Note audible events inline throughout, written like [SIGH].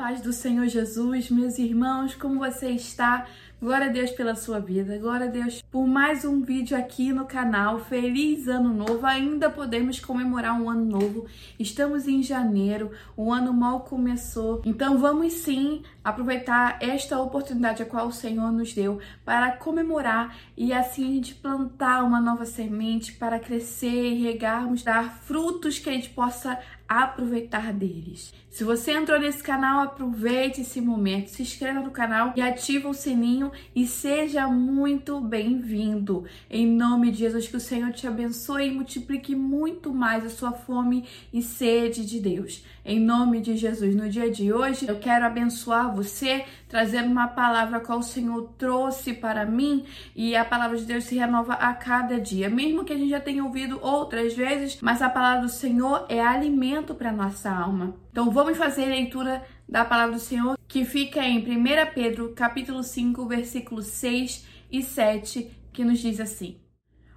paz do Senhor Jesus, meus irmãos, como você está? Glória a Deus pela sua vida, glória a Deus por mais um vídeo aqui no canal. Feliz ano novo! Ainda podemos comemorar um ano novo. Estamos em janeiro, o ano mal começou. Então vamos sim aproveitar esta oportunidade a qual o Senhor nos deu para comemorar e assim a gente plantar uma nova semente para crescer e regarmos, dar frutos que a gente possa aproveitar deles. Se você entrou nesse canal, aproveite esse momento, se inscreva no canal e ativa o sininho e seja muito bem-vindo. Em nome de Jesus, que o Senhor te abençoe e multiplique muito mais a sua fome e sede de Deus. Em nome de Jesus, no dia de hoje, eu quero abençoar você, trazendo uma palavra que o Senhor trouxe para mim e a palavra de Deus se renova a cada dia. Mesmo que a gente já tenha ouvido outras vezes, mas a palavra do Senhor é alimento para nossa alma. Então vamos fazer a leitura da palavra do Senhor que fica em 1 Pedro, capítulo 5, versículos 6 e 7, que nos diz assim: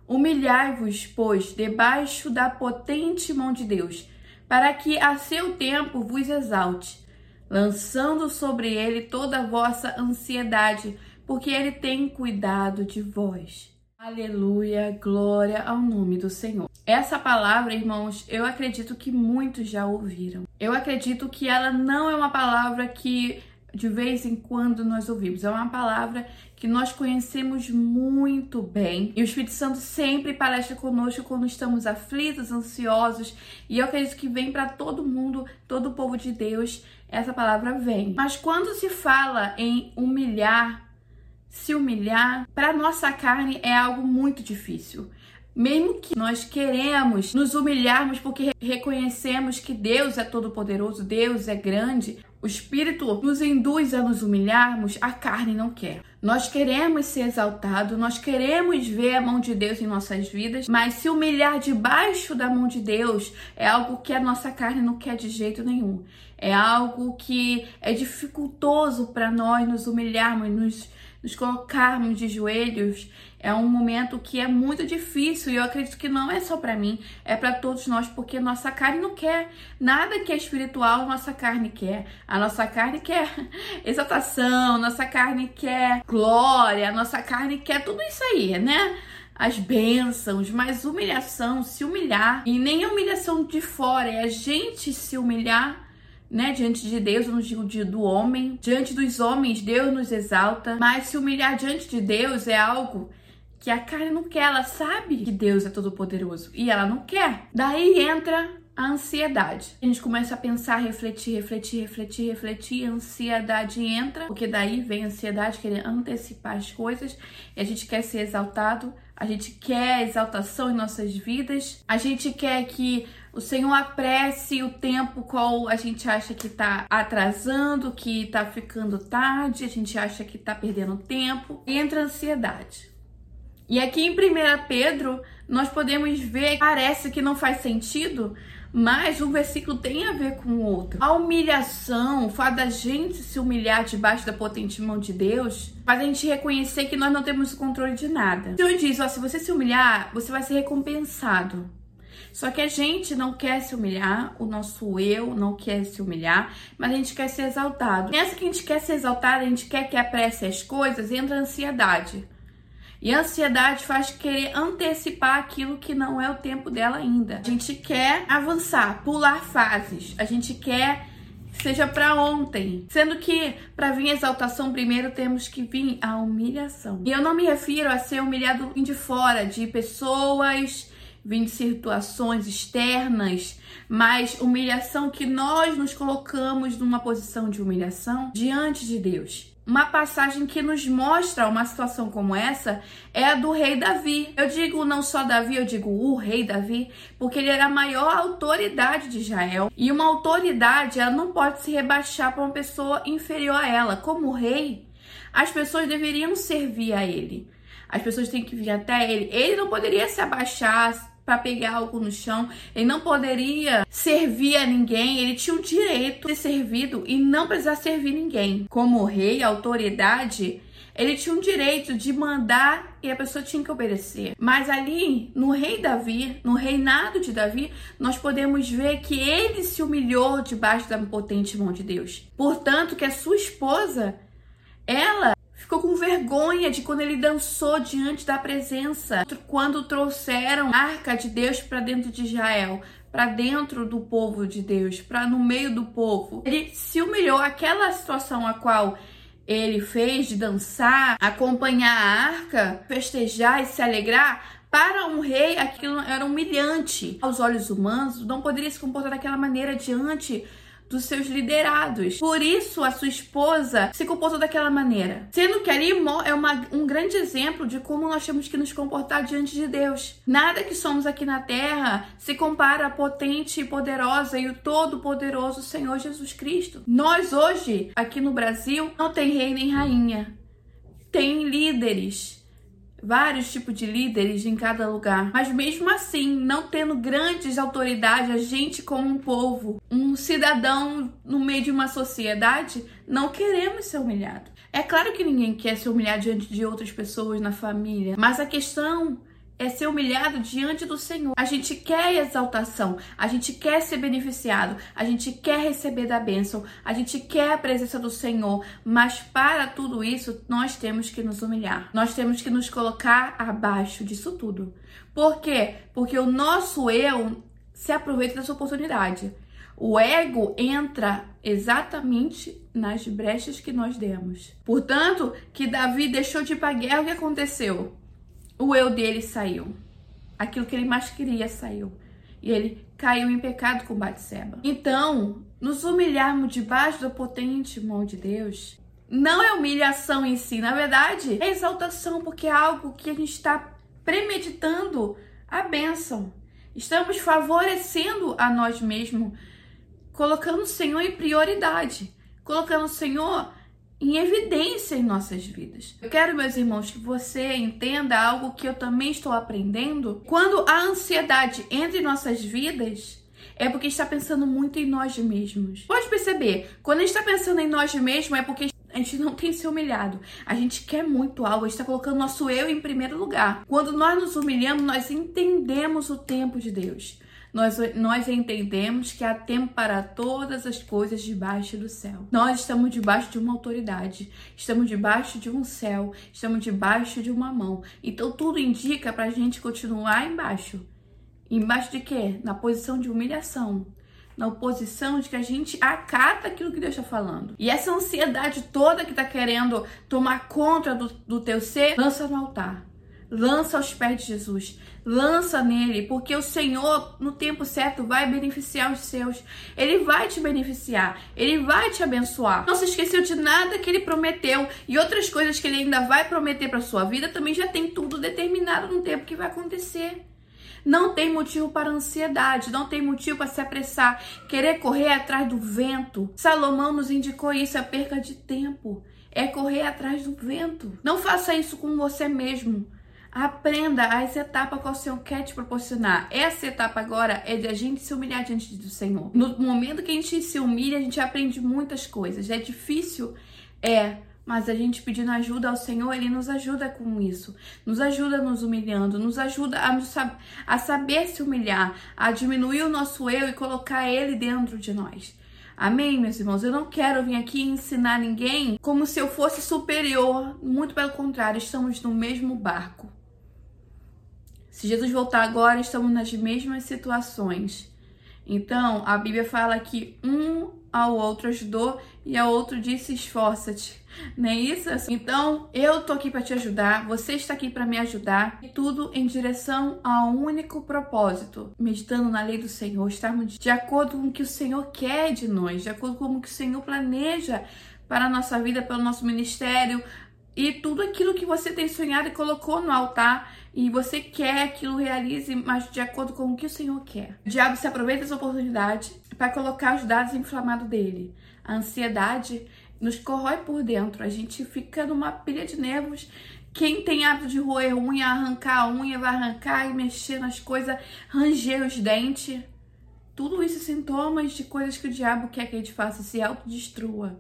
Humilhai-vos, pois, debaixo da potente mão de Deus para que a seu tempo vos exalte, lançando sobre ele toda a vossa ansiedade, porque ele tem cuidado de vós. Aleluia, glória ao nome do Senhor. Essa palavra, irmãos, eu acredito que muitos já ouviram. Eu acredito que ela não é uma palavra que de vez em quando nós ouvimos. É uma palavra que nós conhecemos muito bem. E o Espírito Santo sempre palestra conosco quando estamos aflitos, ansiosos. E eu acredito que vem para todo mundo, todo o povo de Deus, essa palavra vem. Mas quando se fala em humilhar, se humilhar, para nossa carne é algo muito difícil. Mesmo que nós queremos nos humilharmos porque reconhecemos que Deus é todo poderoso, Deus é grande, o espírito nos induz a nos humilharmos, a carne não quer. Nós queremos ser exaltados, nós queremos ver a mão de Deus em nossas vidas, mas se humilhar debaixo da mão de Deus é algo que a nossa carne não quer de jeito nenhum. É algo que é dificultoso para nós nos humilharmos, nos nos colocarmos de joelhos é um momento que é muito difícil e eu acredito que não é só para mim, é para todos nós, porque nossa carne não quer nada que é espiritual, nossa carne quer. A nossa carne quer [LAUGHS] exaltação, nossa carne quer glória, nossa carne quer tudo isso aí, né? as bênçãos, mas humilhação, se humilhar, e nem a humilhação de fora, é a gente se humilhar né, diante de Deus, eu não digo de, do homem. Diante dos homens, Deus nos exalta. Mas se humilhar diante de Deus é algo que a carne não quer. Ela sabe que Deus é todo-poderoso e ela não quer. Daí entra a ansiedade. A gente começa a pensar, refletir, refletir, refletir, refletir, a ansiedade entra, porque daí vem a ansiedade, querer antecipar as coisas, e a gente quer ser exaltado, a gente quer exaltação em nossas vidas, a gente quer que o Senhor apresse o tempo qual a gente acha que tá atrasando, que tá ficando tarde, a gente acha que tá perdendo tempo. Entra a ansiedade. E aqui em 1 Pedro, nós podemos ver, parece que não faz sentido, mas um versículo tem a ver com o outro. A humilhação, o fato da gente se humilhar debaixo da potente mão de Deus, faz a gente reconhecer que nós não temos controle de nada. O Senhor diz: ó, se você se humilhar, você vai ser recompensado. Só que a gente não quer se humilhar, o nosso eu não quer se humilhar, mas a gente quer ser exaltado. Nessa que a gente quer ser exaltado, a gente quer que apresse as coisas, entra a ansiedade. E a ansiedade faz querer antecipar aquilo que não é o tempo dela ainda. A gente quer avançar, pular fases. A gente quer seja para ontem. Sendo que para vir a exaltação primeiro temos que vir a humilhação. E eu não me refiro a ser humilhado de fora, de pessoas vem de situações externas, mas humilhação que nós nos colocamos numa posição de humilhação diante de Deus. Uma passagem que nos mostra uma situação como essa é a do rei Davi. Eu digo não só Davi, eu digo o rei Davi, porque ele era a maior autoridade de Israel. E uma autoridade, ela não pode se rebaixar para uma pessoa inferior a ela. Como rei, as pessoas deveriam servir a ele. As pessoas têm que vir até ele. Ele não poderia se abaixar, para pegar algo no chão, ele não poderia servir a ninguém, ele tinha o direito de ser servido e não precisar servir ninguém. Como rei, autoridade Ele tinha um direito de mandar e a pessoa tinha que obedecer. Mas ali, no rei Davi, no reinado de Davi, nós podemos ver que ele se humilhou debaixo da potente mão de Deus. Portanto, que a sua esposa, ela ficou com vergonha de quando ele dançou diante da presença, quando trouxeram a arca de Deus para dentro de Israel, para dentro do povo de Deus, para no meio do povo. Ele se humilhou aquela situação a qual ele fez de dançar, acompanhar a arca, festejar e se alegrar, para um rei aquilo era humilhante. Aos olhos humanos, não poderia se comportar daquela maneira diante dos seus liderados. Por isso, a sua esposa se comportou daquela maneira. Sendo que ali é uma, um grande exemplo de como nós temos que nos comportar diante de Deus. Nada que somos aqui na terra se compara à potente e poderosa e o todo-poderoso Senhor Jesus Cristo. Nós hoje, aqui no Brasil, não tem rei nem rainha. Tem líderes vários tipos de líderes em cada lugar. Mas mesmo assim, não tendo grandes autoridades, a gente como um povo, um cidadão no meio de uma sociedade, não queremos ser humilhado. É claro que ninguém quer ser humilhado diante de outras pessoas na família, mas a questão é ser humilhado diante do Senhor. A gente quer exaltação, a gente quer ser beneficiado, a gente quer receber da bênção, a gente quer a presença do Senhor, mas para tudo isso nós temos que nos humilhar. Nós temos que nos colocar abaixo disso tudo. Por quê? Porque o nosso eu se aproveita dessa oportunidade. O ego entra exatamente nas brechas que nós demos. Portanto, que Davi deixou de ir para a guerra, o que aconteceu? O eu dele saiu. Aquilo que ele mais queria saiu. E ele caiu em pecado com Batseba. Então, nos humilharmos debaixo da potente mão de Deus, não é humilhação em si, na verdade, é exaltação, porque é algo que a gente está premeditando a bênção. Estamos favorecendo a nós mesmos, colocando o Senhor em prioridade, colocando o Senhor em evidência em nossas vidas. Eu quero, meus irmãos, que você entenda algo que eu também estou aprendendo. Quando a ansiedade entra em nossas vidas, é porque está pensando muito em nós mesmos. Pode perceber, quando a gente está pensando em nós mesmos, é porque a gente não tem se humilhado. A gente quer muito algo, a gente está colocando nosso eu em primeiro lugar. Quando nós nos humilhamos, nós entendemos o tempo de Deus nós, nós entendemos que há tempo para todas as coisas debaixo do céu. Nós estamos debaixo de uma autoridade, estamos debaixo de um céu, estamos debaixo de uma mão. Então tudo indica para a gente continuar embaixo. Embaixo de quê? Na posição de humilhação na oposição de que a gente acata aquilo que Deus está falando. E essa ansiedade toda que está querendo tomar conta do, do teu ser, lança no altar lança aos pés de Jesus, lança nele, porque o Senhor, no tempo certo, vai beneficiar os seus. Ele vai te beneficiar, ele vai te abençoar. Não se esqueceu de nada que ele prometeu e outras coisas que ele ainda vai prometer para sua vida também já tem tudo determinado no tempo que vai acontecer. Não tem motivo para ansiedade, não tem motivo para se apressar, querer correr atrás do vento. Salomão nos indicou isso, a perca de tempo. É correr atrás do vento. Não faça isso com você mesmo. Aprenda as etapas que o Senhor quer te proporcionar. Essa etapa agora é de a gente se humilhar diante do Senhor. No momento que a gente se humilha, a gente aprende muitas coisas. É difícil? É. Mas a gente pedindo ajuda ao Senhor, Ele nos ajuda com isso. Nos ajuda nos humilhando, nos ajuda a, nos, a saber se humilhar, a diminuir o nosso eu e colocar Ele dentro de nós. Amém, meus irmãos? Eu não quero vir aqui ensinar ninguém como se eu fosse superior. Muito pelo contrário, estamos no mesmo barco. Se Jesus voltar agora, estamos nas mesmas situações. Então, a Bíblia fala que um ao outro ajudou e ao outro disse esforça-te. Não é isso? Então, eu tô aqui para te ajudar, você está aqui para me ajudar, e tudo em direção a um único propósito, meditando na lei do Senhor, estarmos de acordo com o que o Senhor quer de nós, de acordo com o que o Senhor planeja para a nossa vida, pelo nosso ministério, e tudo aquilo que você tem sonhado e colocou no altar e você quer que aquilo realize, mas de acordo com o que o Senhor quer. O diabo se aproveita dessa oportunidade para colocar os dados inflamados dele. A ansiedade nos corrói por dentro, a gente fica numa pilha de nervos. Quem tem hábito de roer unha, arrancar a unha, vai arrancar e mexer nas coisas, ranger os dentes. Tudo isso é sintomas de coisas que o diabo quer que a gente faça, se autodestrua,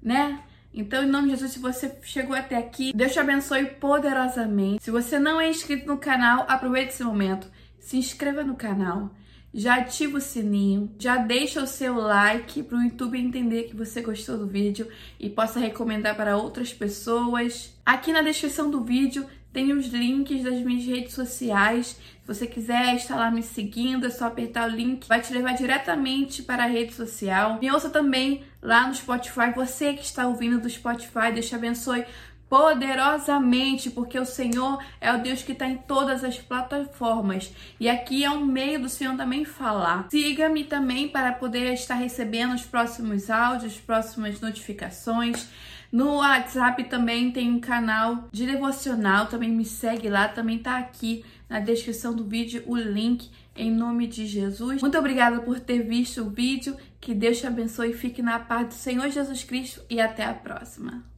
né? Então, em nome de Jesus, se você chegou até aqui, Deus te abençoe poderosamente. Se você não é inscrito no canal, aproveite esse momento. Se inscreva no canal. Já ativa o sininho, já deixa o seu like para o YouTube entender que você gostou do vídeo e possa recomendar para outras pessoas. Aqui na descrição do vídeo tem os links das minhas redes sociais. Se você quiser estar lá me seguindo, é só apertar o link, vai te levar diretamente para a rede social. Me ouça também lá no Spotify. Você que está ouvindo do Spotify, Deus te abençoe poderosamente, porque o Senhor é o Deus que está em todas as plataformas. E aqui é um meio do Senhor também falar. Siga-me também para poder estar recebendo os próximos áudios, as próximas notificações. No WhatsApp também tem um canal de devocional, também me segue lá, também tá aqui na descrição do vídeo o link em nome de Jesus. Muito obrigada por ter visto o vídeo. Que Deus te abençoe e fique na paz do Senhor Jesus Cristo e até a próxima.